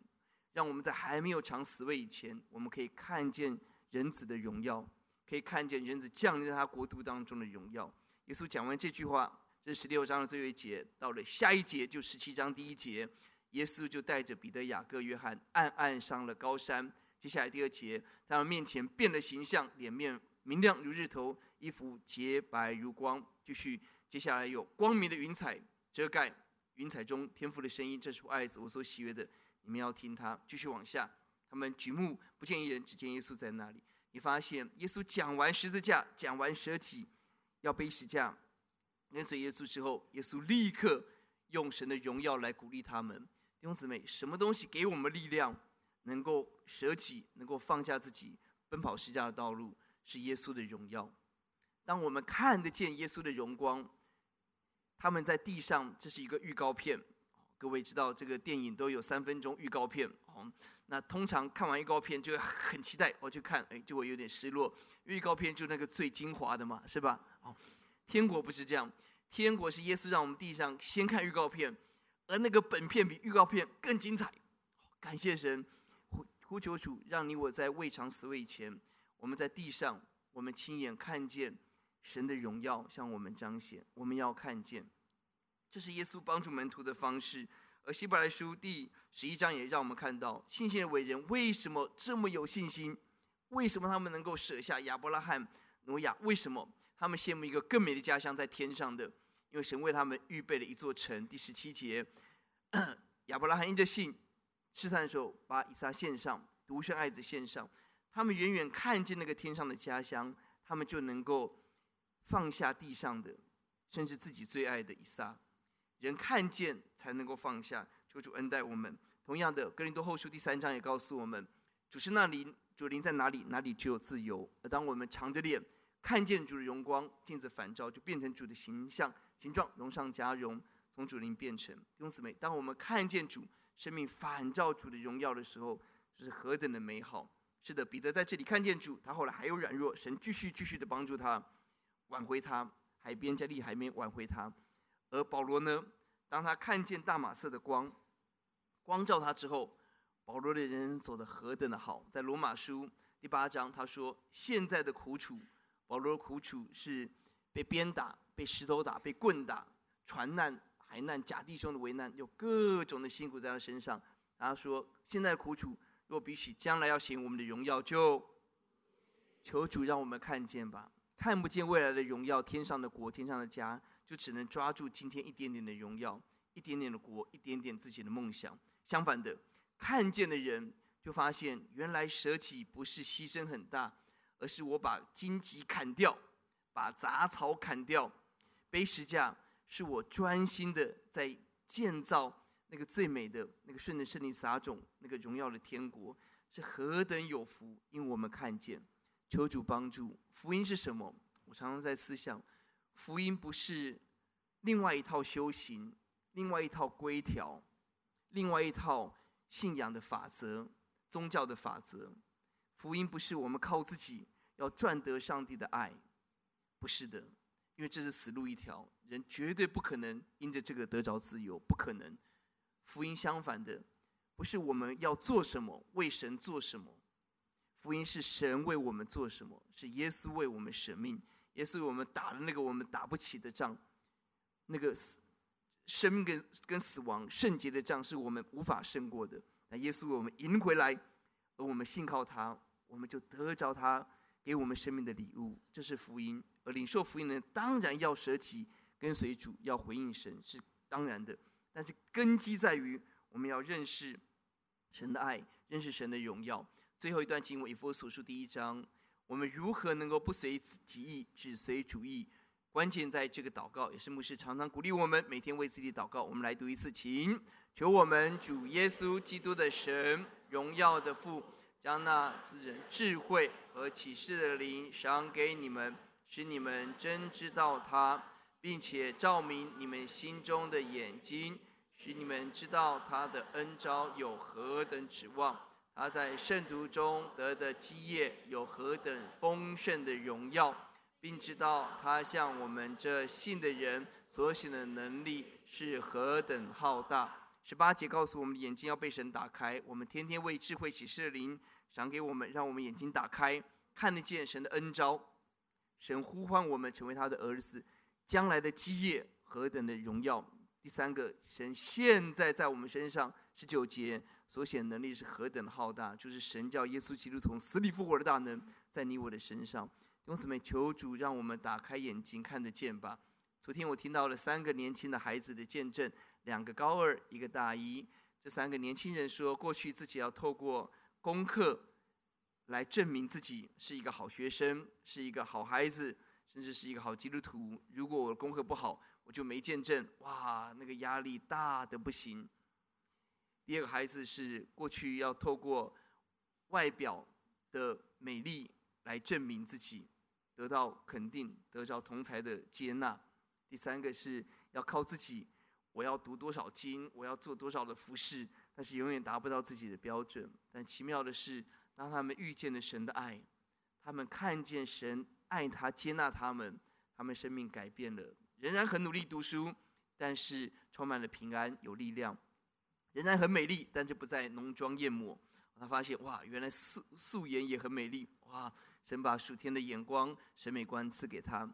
让我们在还没有尝死味以前，我们可以看见人子的荣耀。可以看见人子降临在他国度当中的荣耀。耶稣讲完这句话，这是十六章的最后一节。到了下一节，就十七章第一节，耶稣就带着彼得、雅各、约翰暗暗上了高山。接下来第二节，在他们面前变了形象，脸面明亮如日头，衣服洁白如光。继续，接下来有光明的云彩遮盖，云彩中天父的声音：“这是我爱子，我所喜悦的，你们要听他。”继续往下，他们举目不见一人，只见耶稣在那里。你发现耶稣讲完十字架，讲完舍己，要背十字架，跟随耶稣之后，耶稣立刻用神的荣耀来鼓励他们。弟兄姊妹，什么东西给我们力量，能够舍己，能够放下自己，奔跑十字架的道路，是耶稣的荣耀。当我们看得见耶稣的荣光，他们在地上，这是一个预告片。各位知道，这个电影都有三分钟预告片。哦，那通常看完预告片就很期待，我去看，哎，就会有点失落。预告片就那个最精华的嘛，是吧？哦，天国不是这样，天国是耶稣让我们地上先看预告片，而那个本片比预告片更精彩。感谢神。呼呼求主，让你我在未尝死未前，我们在地上，我们亲眼看见神的荣耀向我们彰显。我们要看见，这是耶稣帮助门徒的方式。而希伯来书第十一章也让我们看到，信心的伟人为什么这么有信心？为什么他们能够舍下亚伯拉罕、挪亚？为什么他们羡慕一个更美的家乡在天上的？因为神为他们预备了一座城。第十七节，亚伯拉罕因着信。试探的时候，把以撒献上，独生爱子献上。他们远远看见那个天上的家乡，他们就能够放下地上的，甚至自己最爱的以撒。人看见才能够放下。求主恩待我们。同样的，哥林多后书第三章也告诉我们：主是那灵，主灵在哪里，哪里就有自由。而当我们长着脸看见主的荣光，镜子反照，就变成主的形象、形状，荣上加荣，从主灵变成弟兄姊妹。当我们看见主。生命反照主的荣耀的时候，这是何等的美好！是的，彼得在这里看见主，他后来还有软弱，神继续继续的帮助他，挽回他，海边加利海边挽回他。而保罗呢，当他看见大马色的光，光照他之后，保罗的人走得何等的好！在罗马书第八章，他说：“现在的苦楚，保罗的苦楚是被鞭打、被石头打、被棍打、船难。”海难、假弟兄的危难，有各种的辛苦在他身上。他说：“现在的苦楚，若比起将来要显我们的荣耀，就求主让我们看见吧。看不见未来的荣耀，天上的国、天上的家，就只能抓住今天一点点的荣耀，一点点的国，一点点自己的梦想。相反的，看见的人就发现，原来舍己不是牺牲很大，而是我把荆棘砍掉，把杂草砍掉，背十架。”是我专心的在建造那个最美的那个顺着圣灵撒种那个荣耀的天国，是何等有福！因为我们看见，求主帮助。福音是什么？我常常在思想，福音不是另外一套修行，另外一套规条，另外一套信仰的法则、宗教的法则。福音不是我们靠自己要赚得上帝的爱，不是的。因为这是死路一条，人绝对不可能因着这个得着自由，不可能。福音相反的，不是我们要做什么，为神做什么。福音是神为我们做什么，是耶稣为我们舍命，耶稣为我们打了那个我们打不起的仗，那个死生命跟跟死亡圣洁的仗，是我们无法胜过的。那耶稣为我们赢回来，而我们信靠他，我们就得着他给我们生命的礼物，这是福音。而领受福音的人，当然要舍己跟随主，要回应神，是当然的。但是根基在于我们要认识神的爱，认识神的荣耀。最后一段经文，以弗所书第一章，我们如何能够不随己意，只随主意？关键在这个祷告，也是牧师常常鼓励我们每天为自己祷告。我们来读一次，请求我们主耶稣基督的神，荣耀的父，将那赐人智慧和启示的灵赏给你们。使你们真知道他，并且照明你们心中的眼睛，使你们知道他的恩召有何等指望，他在圣徒中得的基业有何等丰盛的荣耀，并知道他向我们这信的人所行的能力是何等浩大。十八节告诉我们，眼睛要被神打开，我们天天为智慧启示的灵赏给我们，让我们眼睛打开，看得见神的恩召。神呼唤我们成为他的儿子，将来的基业何等的荣耀！第三个，神现在在我们身上十九节所显能力是何等的浩大，就是神叫耶稣基督从死里复活的大能在你我的身上。弟兄姊妹，求主让我们打开眼睛看得见吧。昨天我听到了三个年轻的孩子的见证，两个高二，一个大一。这三个年轻人说，过去自己要透过功课来证明自己是一个好学生，是一个好孩子，甚至是一个好基督徒。如果我功课不好，我就没见证。哇，那个压力大的不行。第二个孩子是过去要透过外表的美丽来证明自己。得到肯定，得到同才的接纳。第三个是要靠自己，我要读多少经，我要做多少的服饰，但是永远达不到自己的标准。但奇妙的是，当他们遇见了神的爱，他们看见神爱他、接纳他们，他们生命改变了。仍然很努力读书，但是充满了平安、有力量。仍然很美丽，但是不再浓妆艳抹。他发现哇，原来素素颜也很美丽哇。神把属天的眼光、审美观赐给他，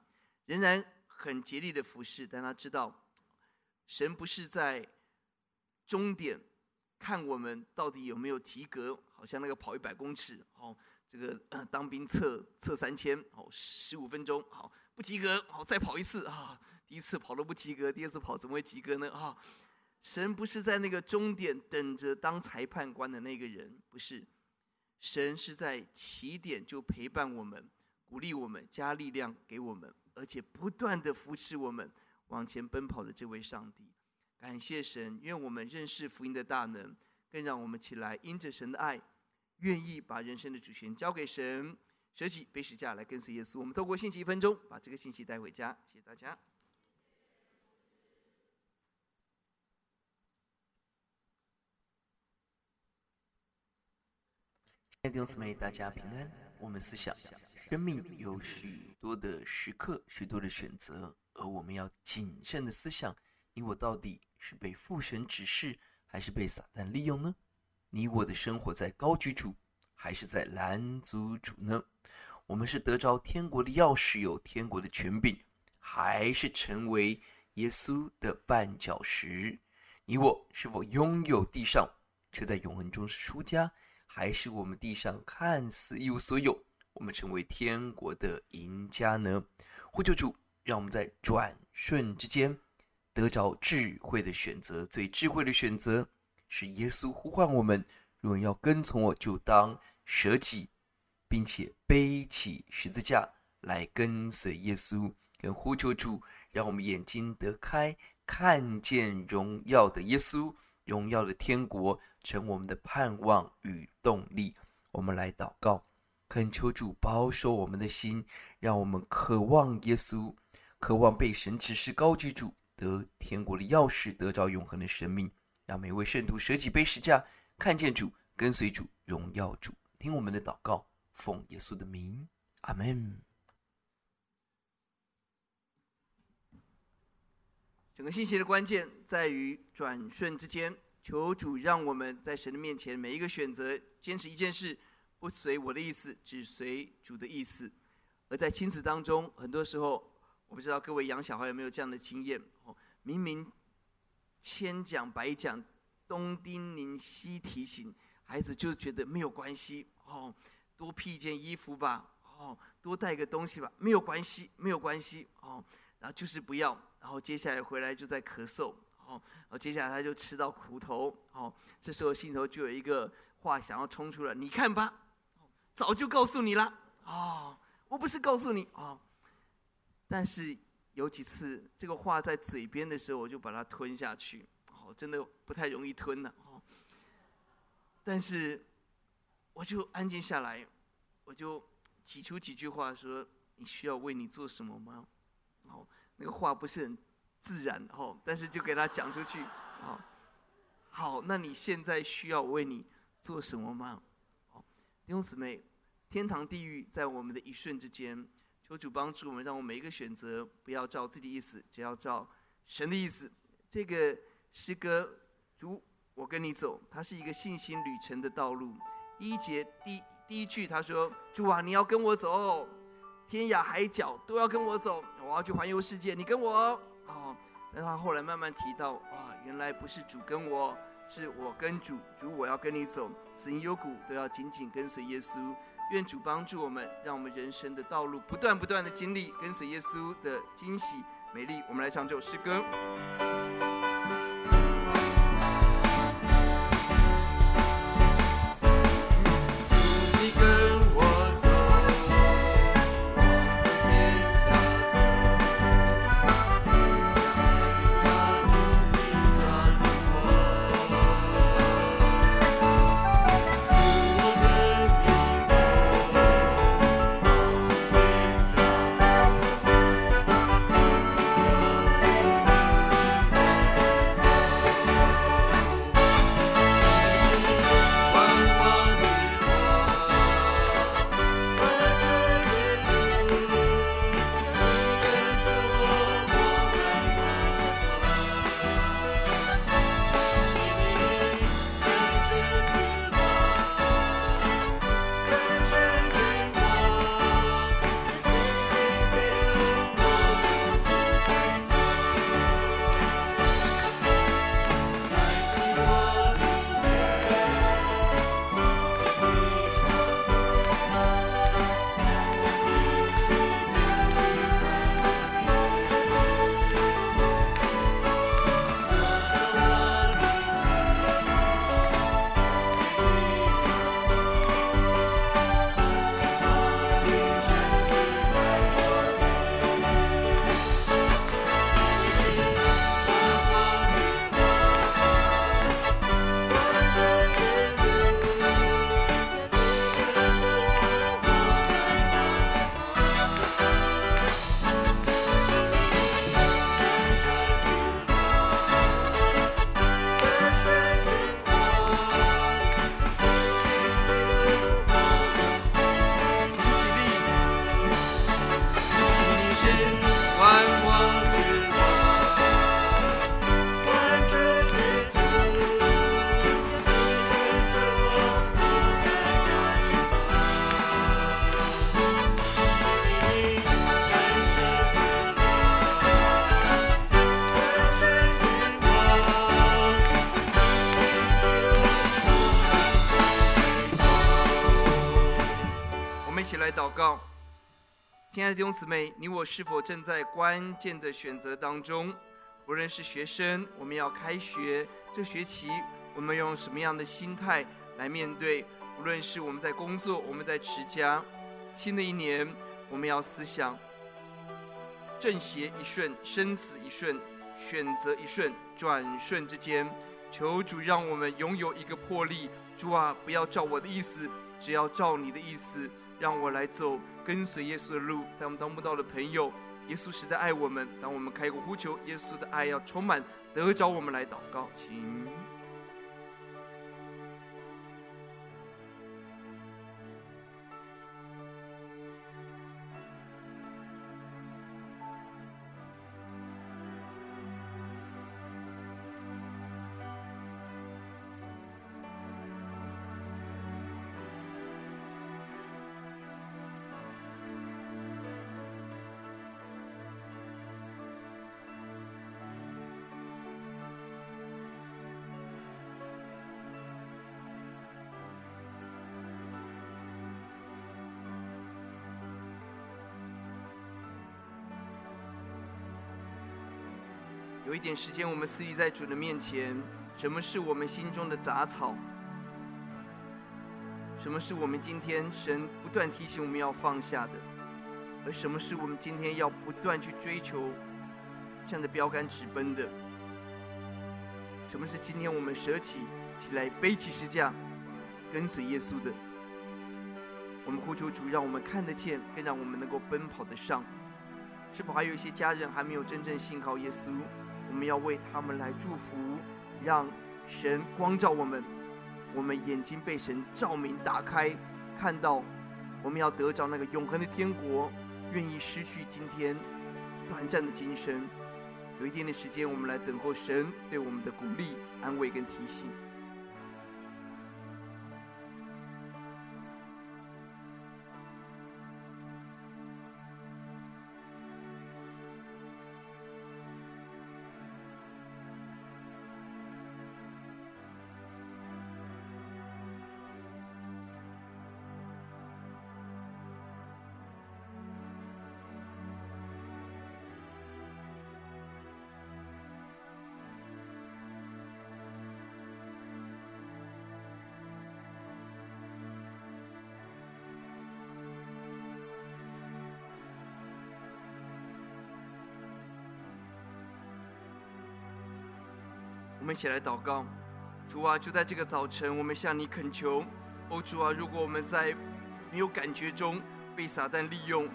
仍然很竭力的服侍，但他知道，神不是在终点看我们到底有没有及格，好像那个跑一百公尺，哦，这个、当兵测测三千，哦，十五分钟，好不及格，好再跑一次啊，第一次跑都不及格，第二次跑怎么会及格呢？啊，神不是在那个终点等着当裁判官的那个人，不是。神是在起点就陪伴我们，鼓励我们，加力量给我们，而且不断的扶持我们往前奔跑的这位上帝。感谢神，愿我们认识福音的大能，更让我们起来因着神的爱，愿意把人生的主权交给神，舍己背十架来跟随耶稣。我们透过信息一分钟，把这个信息带回家。谢谢大家。
弟兄姊妹，大家平安。我们思想，生命有许多的时刻，许多的选择，而我们要谨慎的思想：你我到底是被父神指示，还是被撒旦利用呢？你我的生活在高居主，还是在拦阻主呢？我们是得着天国的钥匙，有天国的权柄，还是成为耶稣的绊脚石？你我是否拥有地上，却在永恒中是输家？还是我们地上看似一无所有，我们成为天国的赢家呢？呼求主，让我们在转瞬之间得着智慧的选择。最智慧的选择是耶稣呼唤我们：若要跟从我，就当舍己，并且背起十字架来跟随耶稣。跟呼求主，让我们眼睛得开，看见荣耀的耶稣，荣耀的天国。成我们的盼望与动力，我们来祷告，恳求主保守我们的心，让我们渴望耶稣，渴望被神指示高举主，得天国的钥匙，得着永恒的生命。让每位圣徒舍己背十架，看见主，跟随主，荣耀主。听我们的祷告，奉耶稣的名，阿门。
整个信息的关键在于转瞬之间。求主让我们在神的面前每一个选择坚持一件事，不随我的意思，只随主的意思。而在亲子当中，很多时候我不知道各位养小孩有没有这样的经验哦，明明千讲百讲，东叮咛西提醒，孩子就觉得没有关系哦，多披一件衣服吧，哦，多带个东西吧，没有关系，没有关系哦，然后就是不要，然后接下来回来就在咳嗽。哦，接下来他就吃到苦头。哦，这时候心头就有一个话想要冲出来，你看吧，早就告诉你了。哦，我不是告诉你哦，但是有几次这个话在嘴边的时候，我就把它吞下去。哦，真的不太容易吞的。哦，但是我就安静下来，我就挤出几句话说：“你需要为你做什么吗？”哦，那个话不是很。自然哦，但是就给他讲出去，好，好，那你现在需要为你做什么吗？好，弟兄姊妹，天堂地狱在我们的一瞬之间，求主帮助我们，让我们每一个选择不要照自己意思，只要照神的意思。这个诗歌，主，我跟你走，它是一个信心旅程的道路。第一节第第一句他说：“主啊，你要跟我走，天涯海角都要跟我走，我要去环游世界，你跟我。”，哦，那他后来慢慢提到，哇，原来不是主跟我，是我跟主，主我要跟你走，死因幽谷都要紧紧跟随耶稣。愿主帮助我们，让我们人生的道路不断不断的经历跟随耶稣的惊喜美丽。我们来唱这首诗歌。亲爱的弟兄姊妹，你我是否正在关键的选择当中？无论是学生，我们要开学，这学期我们用什么样的心态来面对？无论是我们在工作，我们在持家，新的一年我们要思想正邪一瞬，生死一瞬，选择一瞬，转瞬之间，求主让我们拥有一个魄力。主啊，不要照我的意思，只要照你的意思。让我来走跟随耶稣的路，在我们当不到的朋友，耶稣实在爱我们。当我们开口呼求，耶稣的爱要充满，得着我们来祷告，请。点时间，我们思议在主的面前。什么是我们心中的杂草？什么是我们今天神不断提醒我们要放下的？而什么是我们今天要不断去追求，向着标杆直奔的？什么是今天我们舍起起来背起十架，跟随耶稣的？我们呼求主，让我们看得见，更让我们能够奔跑得上。是否还有一些家人还没有真正信靠耶稣？我们要为他们来祝福，让神光照我们，我们眼睛被神照明打开，看到我们要得着那个永恒的天国，愿意失去今天短暂的今生。有一点点时间，我们来等候神对我们的鼓励、安慰跟提醒。我们一起来祷告。主啊，就在这个早晨，我们向你恳求。哦，主啊，如果我们在没有感觉中被撒旦利用，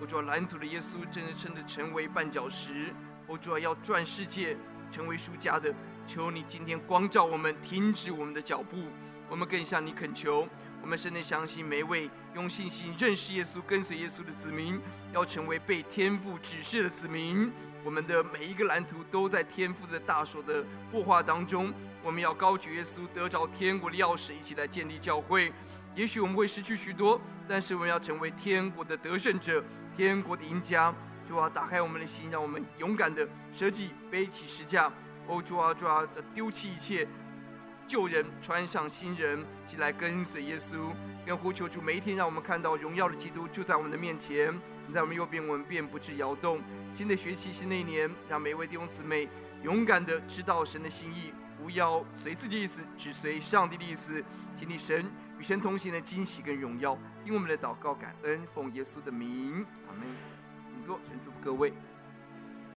哦，主啊，拦阻了耶稣，真的真的成为绊脚石。哦，主啊，要转世界，成为输家的，求你今天光照我们，停止我们的脚步。我们更向你恳求，我们深深相信，每位用信心认识耶稣、跟随耶稣的子民，要成为被天父指示的子民。我们的每一个蓝图都在天父的大手的擘画当中。我们要高举耶稣，得着天国的钥匙，一起来建立教会。也许我们会失去许多，但是我们要成为天国的得胜者，天国的赢家。主啊，打开我们的心，让我们勇敢的舍己，背起十架。哦，主啊，主啊，丢弃一切。旧人穿上新人，起来跟随耶稣，跟呼求主，每一天让我们看到荣耀的基督就在我们的面前。你在我们右边，我们便不致摇动。新的学期，新的一年，让每一位弟兄姊妹勇敢的知道神的心意，不要随自己的意思，只随上帝的意思，经历神与神同行的惊喜跟荣耀。听我们的祷告，感恩，奉耶稣的名，阿门。请坐，神祝福各位。